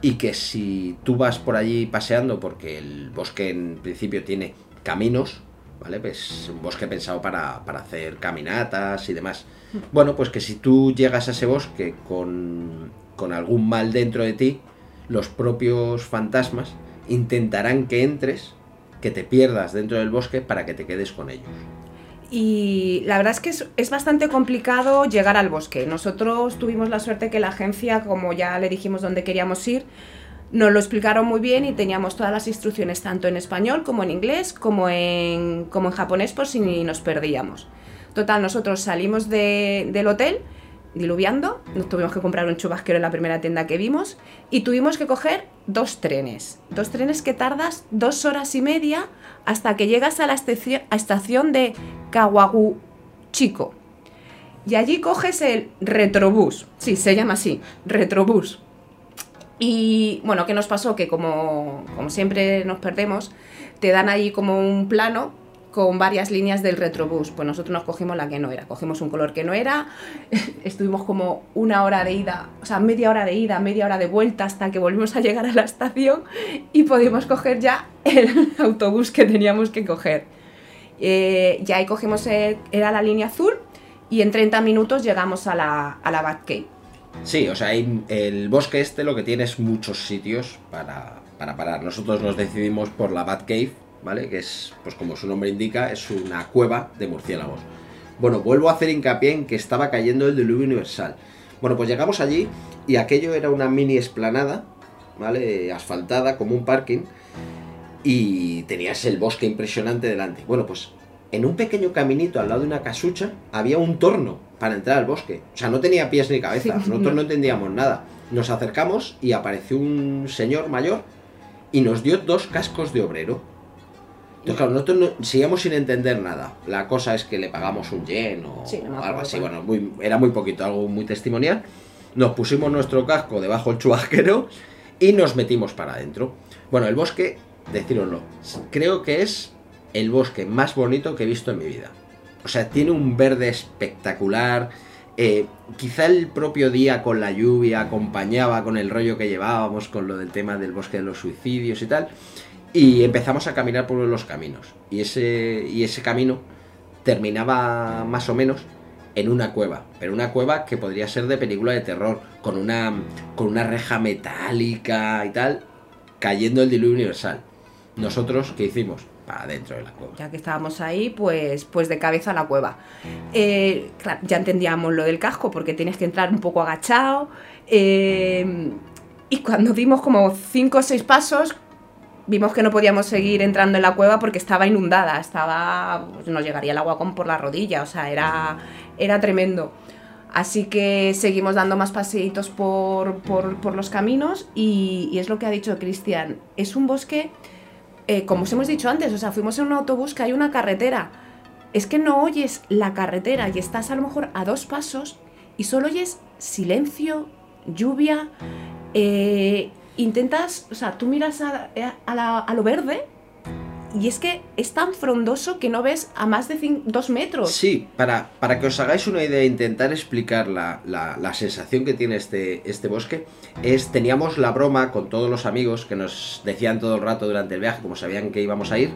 Y que si tú vas por allí paseando, porque el bosque en principio tiene caminos, ¿vale? Pues es un bosque pensado para, para hacer caminatas y demás. Bueno, pues que si tú llegas a ese bosque con, con algún mal dentro de ti, los propios fantasmas intentarán que entres, que te pierdas dentro del bosque para que te quedes con ellos. Y la verdad es que es, bastante complicado llegar al bosque. Nosotros tuvimos la suerte que la agencia, como ya le dijimos dónde queríamos ir, nos lo explicaron muy bien y teníamos todas las instrucciones tanto en español como en inglés como en, como en japonés por si nos perdíamos. Total, nosotros salimos de- del hotel diluviando, nos tuvimos que comprar un chubasquero en la primera tienda que vimos y tuvimos que coger dos trenes. Dos trenes que tardas dos horas y media hasta que llegas a la estación, de Kawaguchiko. Y allí coges el retrobús. Sí, se llama así, retrobús. Y bueno, ¿qué nos pasó? Que como, como siempre nos perdemos, te dan ahí como un plano con varias líneas del retrobús. Pues nosotros nos cogimos la que no era. Cogimos un color que no era. Estuvimos como una hora de ida, o sea, media hora de ida, media hora de vuelta hasta que volvimos a llegar a la estación y pudimos coger ya el autobús que teníamos que coger. Eh, ya ahí cogimos, era la línea azul y en 30 minutos llegamos a la, a la Batcave. Sí, o sea, el bosque este lo que tiene es muchos sitios para, para parar. Nosotros nos decidimos por la Batcave, ¿vale? Que es, pues como su nombre indica, es una cueva de murciélagos. Bueno, vuelvo a hacer hincapié en que estaba cayendo el diluvio universal. Bueno, pues llegamos allí y aquello era una mini esplanada, ¿vale? Asfaltada, como un parking. Y tenías el bosque impresionante delante. Bueno, pues en un pequeño caminito al lado de una casucha había un torno para entrar al bosque. O sea, no tenía pies ni cabeza. Sí, Nosotros no. no entendíamos nada. Nos acercamos y apareció un señor mayor y nos dio dos cascos de obrero. Entonces, claro, nosotros no- seguíamos sin entender nada. La cosa es que le pagamos un yen o Sí, no me algo así. Bueno, muy- era muy poquito, algo muy testimonial. Nos pusimos nuestro casco debajo del chubasquero y nos metimos para adentro. Bueno, el bosque, decíroslo, creo que es el bosque más bonito que he visto en mi vida. O sea, tiene un verde espectacular. eh, quizá el propio día con la lluvia acompañaba con el rollo que llevábamos, con lo del tema del bosque de los suicidios y tal. Y empezamos a caminar por los caminos. Y ese, y ese camino terminaba más o menos en una cueva. Pero una cueva que podría ser de película de terror. Con una, con una reja metálica y tal. Cayendo el diluvio universal. Nosotros, ¿qué hicimos? Para adentro de la cueva. Ya que estábamos ahí, pues, pues de cabeza a la cueva. Eh, ya entendíamos lo del casco, porque tienes que entrar un poco agachado. eh, y cuando dimos como cinco o seis pasos, vimos que no podíamos seguir entrando en la cueva porque estaba inundada, estaba, pues, nos llegaría el agua como por la rodilla, o sea, era, era tremendo. Así que seguimos dando más paseitos por, por- los caminos y, y es lo que ha dicho Cristian, es un bosque, eh, como os hemos dicho antes, o sea, fuimos en un autobús que hay una carretera, es que no oyes la carretera y estás a lo mejor a dos pasos y solo oyes silencio, lluvia, eh, intentas, o sea, tú miras a, a la- a lo verde y es que es tan frondoso que no ves a más de dos metros. Sí, para, para que os hagáis una idea e intentar explicar la, la- la sensación que tiene este, este bosque, es teníamos la broma con todos los amigos que nos decían todo el rato durante el viaje, como sabían que íbamos a ir,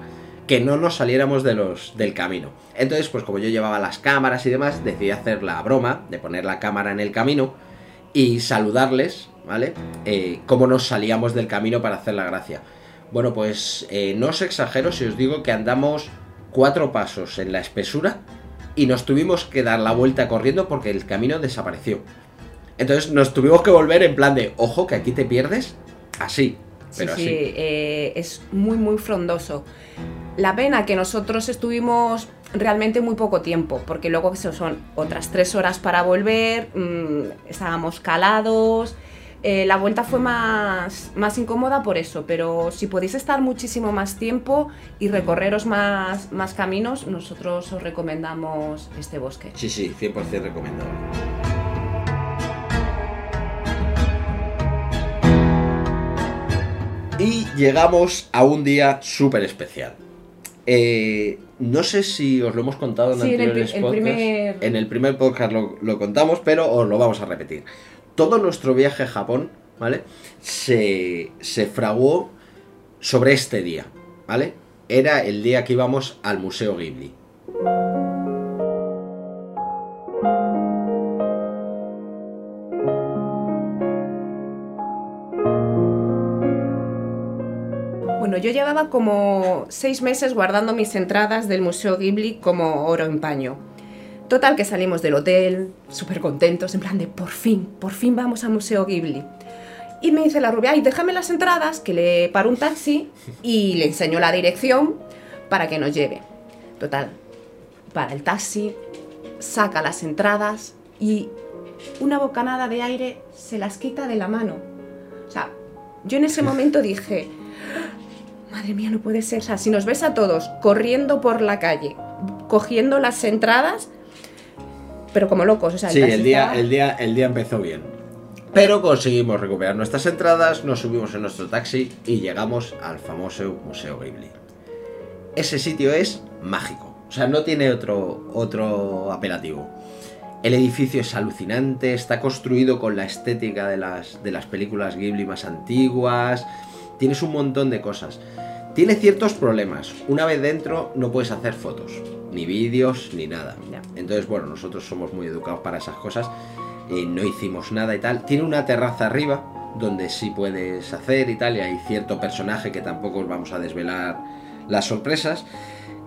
que no nos saliéramos de los, del camino. Entonces, pues como yo llevaba las cámaras y demás, decidí hacer la broma de poner la cámara en el camino y saludarles, ¿vale? Eh, cómo nos salíamos del camino para hacer la gracia. Bueno, pues eh, no os exagero si os digo que andamos cuatro pasos en la espesura y nos tuvimos que dar la vuelta corriendo porque el camino desapareció. Entonces nos tuvimos que volver en plan de, ojo, que aquí te pierdes, así, Sí, pero sí, así. eh, es muy, muy frondoso. La pena que nosotros estuvimos realmente muy poco tiempo, porque luego eso son otras tres horas para volver, mm, estábamos calados. eh, la vuelta fue más, más incómoda por eso, pero si podéis estar muchísimo más tiempo y recorreros más, más caminos, nosotros os recomendamos este bosque. Sí, sí, 100% recomendable. Y llegamos a un día súper especial. Eh, no sé si os lo hemos contado en Sí, en el anteriores el podcasts. primer- En el primer podcast lo, lo contamos, pero os lo vamos a repetir. Todo nuestro viaje a Japón, ¿vale? Se, se fraguó sobre este día, ¿vale? Era el día que íbamos al Museo Ghibli. Yo llevaba como seis meses guardando mis entradas del Museo Ghibli como oro en paño. Total, que salimos del hotel, súper contentos, en plan de por fin, por fin vamos al Museo Ghibli. Y me dice la rubia, ay, déjame las entradas, que le paro un taxi y le enseño la dirección para que nos lleve. Total, para el taxi, saca las entradas y una bocanada de aire se las quita de la mano. O sea, yo en ese momento dije, madre mía, no puede ser. O sea, si nos ves a todos corriendo por la calle, cogiendo las entradas, pero como locos. O sea, Sí, el día, el, día, el día empezó bien. Pero conseguimos recuperar nuestras entradas, nos subimos en nuestro taxi y llegamos al famoso Museo Ghibli. Ese sitio es mágico, o sea, no tiene otro, otro apelativo. El edificio es alucinante, está construido con la estética de las, de las películas Ghibli más antiguas, tienes un montón de cosas. Tiene ciertos problemas. Una vez dentro no puedes hacer fotos, ni vídeos, ni nada. Entonces, bueno, nosotros somos muy educados para esas cosas. eh, no hicimos nada y tal. Tiene una terraza arriba donde sí puedes hacer y tal, y hay cierto personaje que tampoco os vamos a desvelar las sorpresas.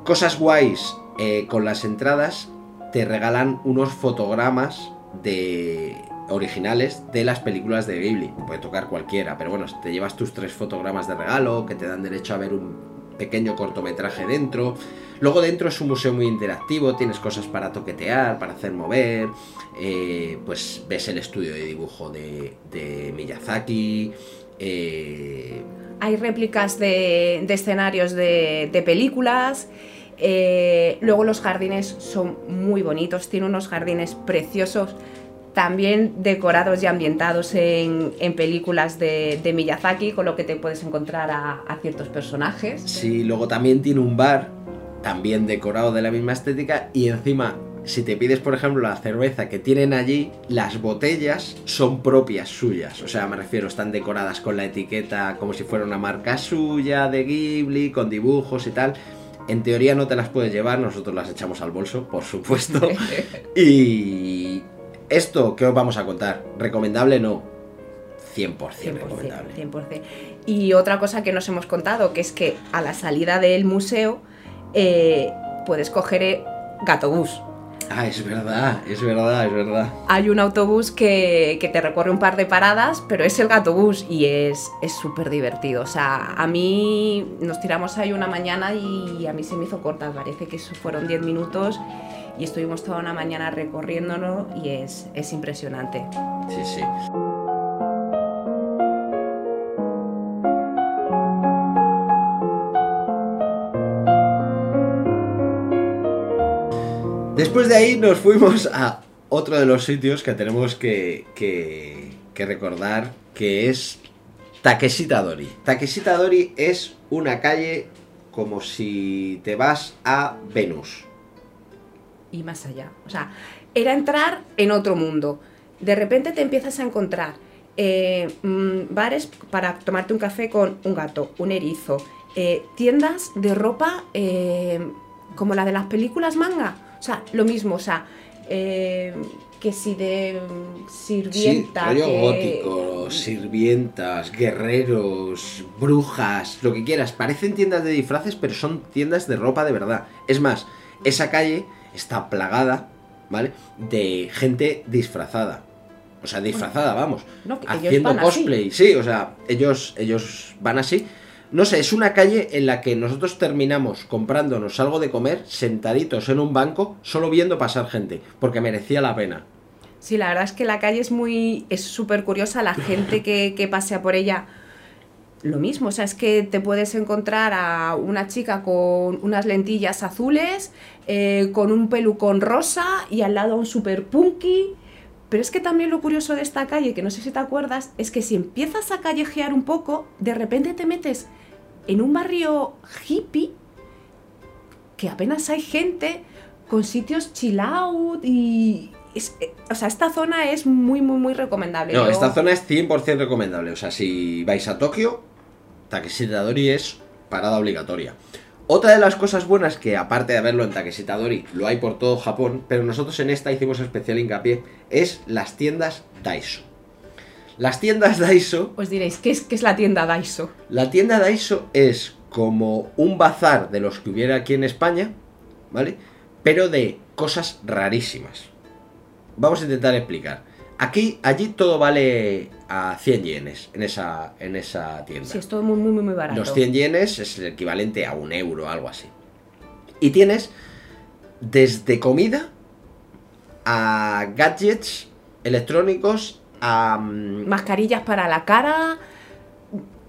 Cosas guays eh, con las entradas, te regalan unos fotogramas de originales de las películas de Ghibli. Puede tocar cualquiera, pero bueno, te llevas tus tres fotogramas de regalo que te dan derecho a ver un pequeño cortometraje dentro. Luego dentro es un museo muy interactivo, tienes cosas para toquetear, para hacer mover, eh, pues ves el estudio de dibujo de, de Miyazaki. eh, Hay réplicas de, escenarios de, de películas. eh, luego los jardines son muy bonitos, tiene unos jardines preciosos, también decorados y ambientados en, en películas de, de Miyazaki, con lo que te puedes encontrar a, a ciertos personajes. Sí, luego también tiene un bar, también decorado de la misma estética, y encima, si te pides, por ejemplo, la cerveza que tienen allí, las botellas son propias suyas. O sea, me refiero, están decoradas con la etiqueta como si fuera una marca suya de Ghibli, con dibujos y tal. En teoría no te las puedes llevar, nosotros las echamos al bolso, por supuesto. y esto, ¿qué os vamos a contar? ¿Recomendable? No. 100%, 100%, recomendable. 100%. Y otra cosa que nos hemos contado, que es que a la salida del museo eh, puedes coger eh, gatobús. Ah, es verdad, es verdad, es verdad. Hay un autobús que, que te recorre un par de paradas, pero es el gatobús y es es súper divertido. O sea, a mí nos tiramos ahí una mañana y a mí se me hizo corta. Parece que eso fueron 10 minutos y estuvimos toda una mañana recorriéndolo y es, es impresionante. Sí, sí. Después de ahí nos fuimos a otro de los sitios que tenemos que, que- recordar, que es Takeshita Dori. Takeshita Dori es una calle como si te vas a Venus. Y más allá. O sea, era entrar en otro mundo. De repente te empiezas a encontrar eh, mm, bares para tomarte un café con un gato, un erizo, eh, tiendas de ropa eh, como la de las películas manga. O sea, lo mismo, o sea, que si de mm, sirvienta. Sí, rollo que- gótico, sirvientas, guerreros, brujas, lo que quieras. Parecen tiendas de disfraces, pero son tiendas de ropa de verdad. Es más, esa calle está plagada, ¿vale? De gente disfrazada. O sea, disfrazada, vamos. No, haciendo así. cosplay. Sí, o sea, ellos, ellos van así. No sé, es una calle en la que nosotros terminamos comprándonos algo de comer, sentaditos en un banco, solo viendo pasar gente, porque merecía la pena. Sí, la verdad es que la calle es muy. es súper curiosa. La gente que, que pasea por ella. Lo mismo, o sea, es que te puedes encontrar a una chica con unas lentillas azules, eh, con un pelucón rosa y al lado un super punky. Pero es que también lo curioso de esta calle, que no sé si te acuerdas, es que si empiezas a callejear un poco, de repente te metes en un barrio hippie que apenas hay gente con sitios chill out y... es- eh, o sea, esta zona es muy, muy, muy recomendable. No, Yo- esta zona es 100% recomendable. O sea, si vais a Tokio, Takeshita Dori es parada obligatoria. Otra de las cosas buenas que, aparte de verlo en Takeshita Dori, lo hay por todo Japón, pero nosotros en esta hicimos especial hincapié, es las tiendas Daiso. Las tiendas Daiso, Os diréis, ¿qué es, qué es la tienda Daiso? la tienda Daiso es como un bazar de los que hubiera aquí en España, ¿vale? Pero de cosas rarísimas. Vamos a intentar explicar. Aquí, allí todo vale a 100 yenes en esa, en esa tienda. Sí, es todo muy, muy, muy, barato. Los 100 yenes es el equivalente a un euro, algo así. Y tienes desde comida a gadgets electrónicos a... mm, Mascarillas para la cara,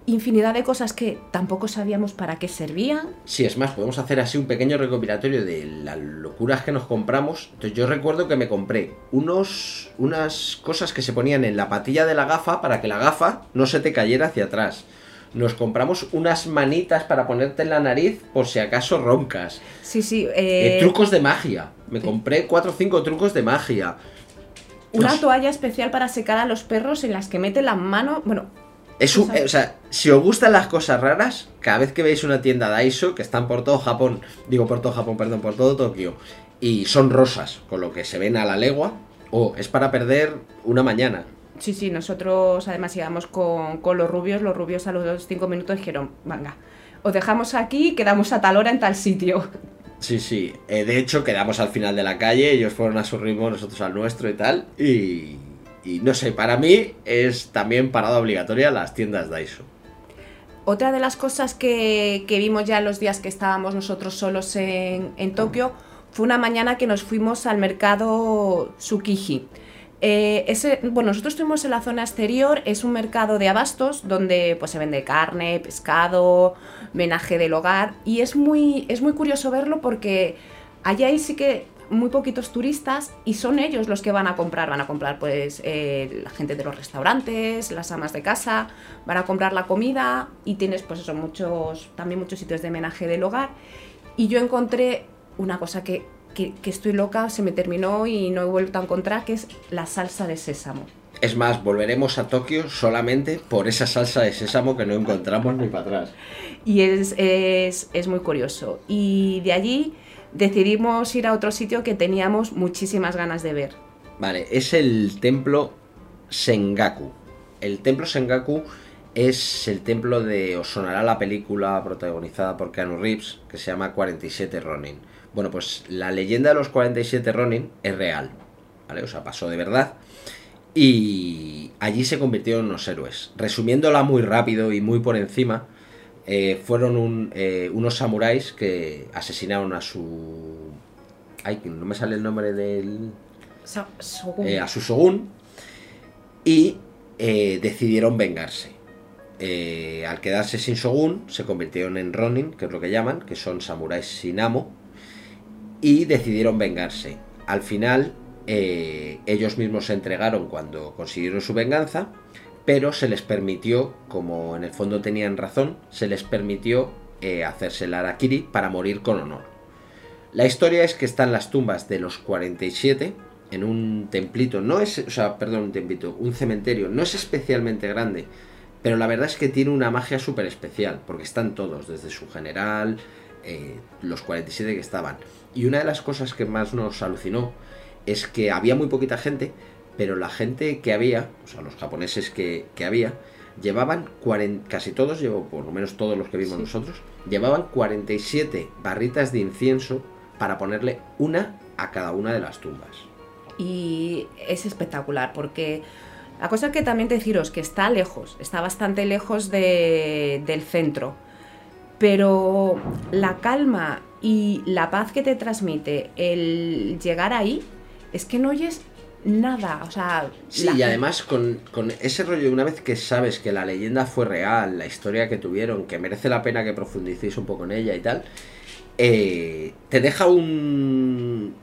infinidad de cosas que tampoco sabíamos para qué servían. Sí, es más, podemos hacer así un pequeño recopilatorio de las locuras que nos compramos. Entonces yo recuerdo que me compré unos, unas cosas que se ponían en la patilla de la gafa para que la gafa no se te cayera hacia atrás. Nos compramos unas manitas para ponerte en la nariz por si acaso roncas. Sí, sí. Eh, eh, trucos de magia. Me compré cuatro o cinco trucos de magia. una toalla especial para secar a los perros en las que meten la mano. Bueno, Es un- O sea- o si os gustan las cosas raras, cada vez que veis una tienda Daiso, que están por todo Japón, digo por todo Japón, perdón, por todo Tokio, y son rosas, con lo que se ven a la legua, Oh, es para perder una mañana. Sí, sí, nosotros además íbamos con, con los rubios. Los rubios a los cinco minutos dijeron, venga, os dejamos aquí, quedamos a tal hora en tal sitio. Sí, sí. Eh, de hecho, quedamos al final de la calle, ellos fueron a su ritmo, nosotros al nuestro y tal. Y, y no sé, para mí es también parada obligatoria las tiendas Daiso. Otra de las cosas que, que vimos ya los días que estábamos nosotros solos en, en Tokio fue una mañana que nos fuimos al mercado Tsukiji. Eh, ese, bueno, nosotros estuvimos en la zona exterior, es un mercado de abastos donde pues, se vende carne, pescado, menaje del hogar y es muy, es muy curioso verlo porque allá hay sí que muy poquitos turistas y son ellos los que van a comprar, van a comprar pues eh, la gente de los restaurantes, las amas de casa, van a comprar la comida y tienes pues eso, muchos, también muchos sitios de menaje del hogar y yo encontré una cosa que que, que estoy loca, se me terminó y no he vuelto a encontrar, que es la salsa de sésamo. Es más, volveremos a Tokio solamente por esa salsa de sésamo que no encontramos ni para atrás. Y es, es, es muy curioso. Y de allí decidimos ir a otro sitio que teníamos muchísimas ganas de ver. Vale, es el templo Sengaku. El templo Sengaku es el templo de. Os sonará la película protagonizada por Keanu Reeves, que se llama 47 Ronin. Bueno, pues la leyenda de los 47 Ronin es real, ¿vale? O sea, pasó de verdad. Y allí se convirtieron unos héroes. Resumiéndola muy rápido y muy por encima, eh, fueron un, eh, unos samuráis que asesinaron a su... Ay, no me sale el nombre del... Sa- eh, a su shogun y decidieron vengarse. Al quedarse sin shogun, se convirtieron en ronin, que es lo que llaman, que son samuráis sin amo, y decidieron vengarse. Al final, ellos mismos se entregaron cuando consiguieron su venganza, pero se les permitió, como en el fondo tenían razón, se les permitió eh, hacerse el harakiri para morir con honor. La historia es que están las tumbas de los 47 en un templito, no es, o sea, perdón, un templito, un cementerio, no es especialmente grande, pero la verdad es que tiene una magia súper especial, porque están todos, desde su general, eh, los 47 que estaban. Y una de las cosas que más nos alucinó es que había muy poquita gente, pero la gente que había, o sea, los japoneses que, que había, llevaban 40, casi todos, llevo por lo menos todos los que vimos nosotros, llevaban 47 barritas de incienso para ponerle una a cada una de las tumbas. y es espectacular porque la cosa que también deciros que está lejos, está bastante lejos de- del centro, pero la calma y la paz que te transmite el llegar ahí es que no oyes nada, o sea, Sí, la- y además con, con ese rollo, una vez que sabes que la leyenda fue real, la historia que tuvieron, que merece la pena que profundicéis un poco en ella y tal, eh, te deja un,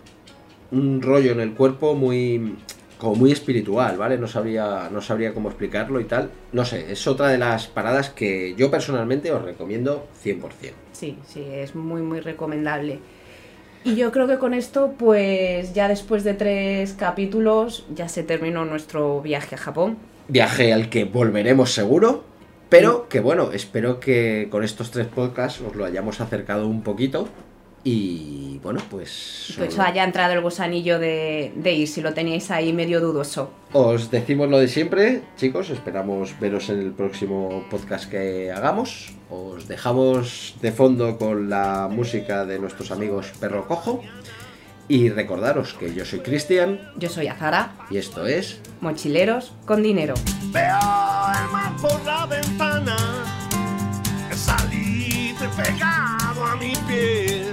un rollo en el cuerpo muy como muy espiritual, ¿vale? No sabría, no sabría cómo explicarlo y tal. No sé, es otra de las paradas que yo personalmente os recomiendo 100%. Sí, sí, es muy, muy recomendable. Y yo creo que con esto, pues ya después de tres capítulos, ya se terminó nuestro viaje a Japón. Viaje al que volveremos seguro, pero que bueno, espero que con estos tres podcasts os lo hayamos acercado un poquito y bueno, pues... Pues solo- haya entrado el gusanillo de, de ir, si lo teníais ahí medio dudoso. Os decimos lo de siempre, chicos, esperamos veros en el próximo podcast que hagamos. Os dejamos de fondo con la música de nuestros amigos Perro Cojo. Y recordaros que yo soy Cristian Yo soy Azara, y esto es mochileros con dinero. Veo el mar por la ventana, salí pegado a mi piel.